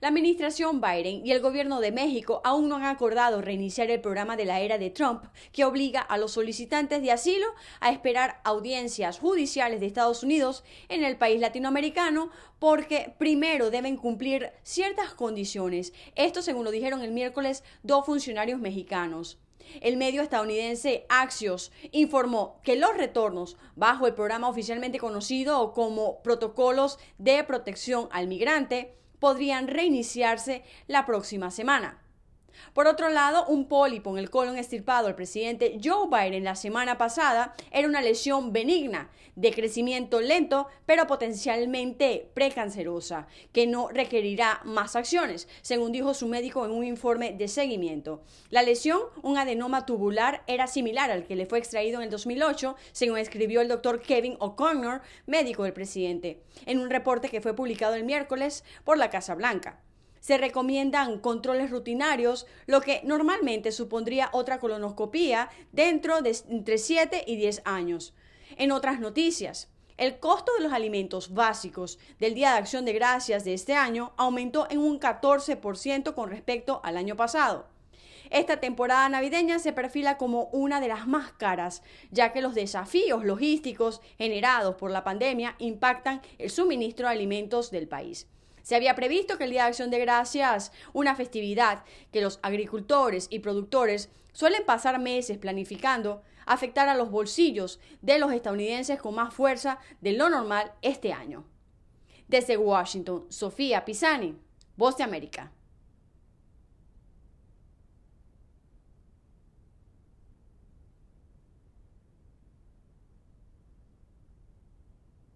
La administración Biden y el gobierno de México aún no han acordado reiniciar el programa de la era de Trump que obliga a los solicitantes de asilo a esperar audiencias judiciales de Estados Unidos en el país latinoamericano porque primero deben cumplir ciertas condiciones. Esto según lo dijeron el miércoles dos funcionarios mexicanos. El medio estadounidense Axios informó que los retornos bajo el programa oficialmente conocido como Protocolos de Protección al Migrante podrían reiniciarse la próxima semana. Por otro lado, un pólipo en el colon estirpado al presidente Joe Biden la semana pasada era una lesión benigna, de crecimiento lento, pero potencialmente precancerosa, que no requerirá más acciones, según dijo su médico en un informe de seguimiento. La lesión, un adenoma tubular, era similar al que le fue extraído en el 2008, según escribió el doctor Kevin O'Connor, médico del presidente, en un reporte que fue publicado el miércoles por la Casa Blanca se recomiendan controles rutinarios, lo que normalmente supondría otra colonoscopía dentro de entre 7 y 10 años. En otras noticias, el costo de los alimentos básicos del Día de Acción de Gracias de este año aumentó en un 14% con respecto al año pasado. Esta temporada navideña se perfila como una de las más caras, ya que los desafíos logísticos generados por la pandemia impactan el suministro de alimentos del país. Se había previsto que el Día de Acción de Gracias, una festividad que los agricultores y productores suelen pasar meses planificando, afectara los bolsillos de los estadounidenses con más fuerza de lo normal este año. Desde Washington, Sofía Pisani, Voz de América.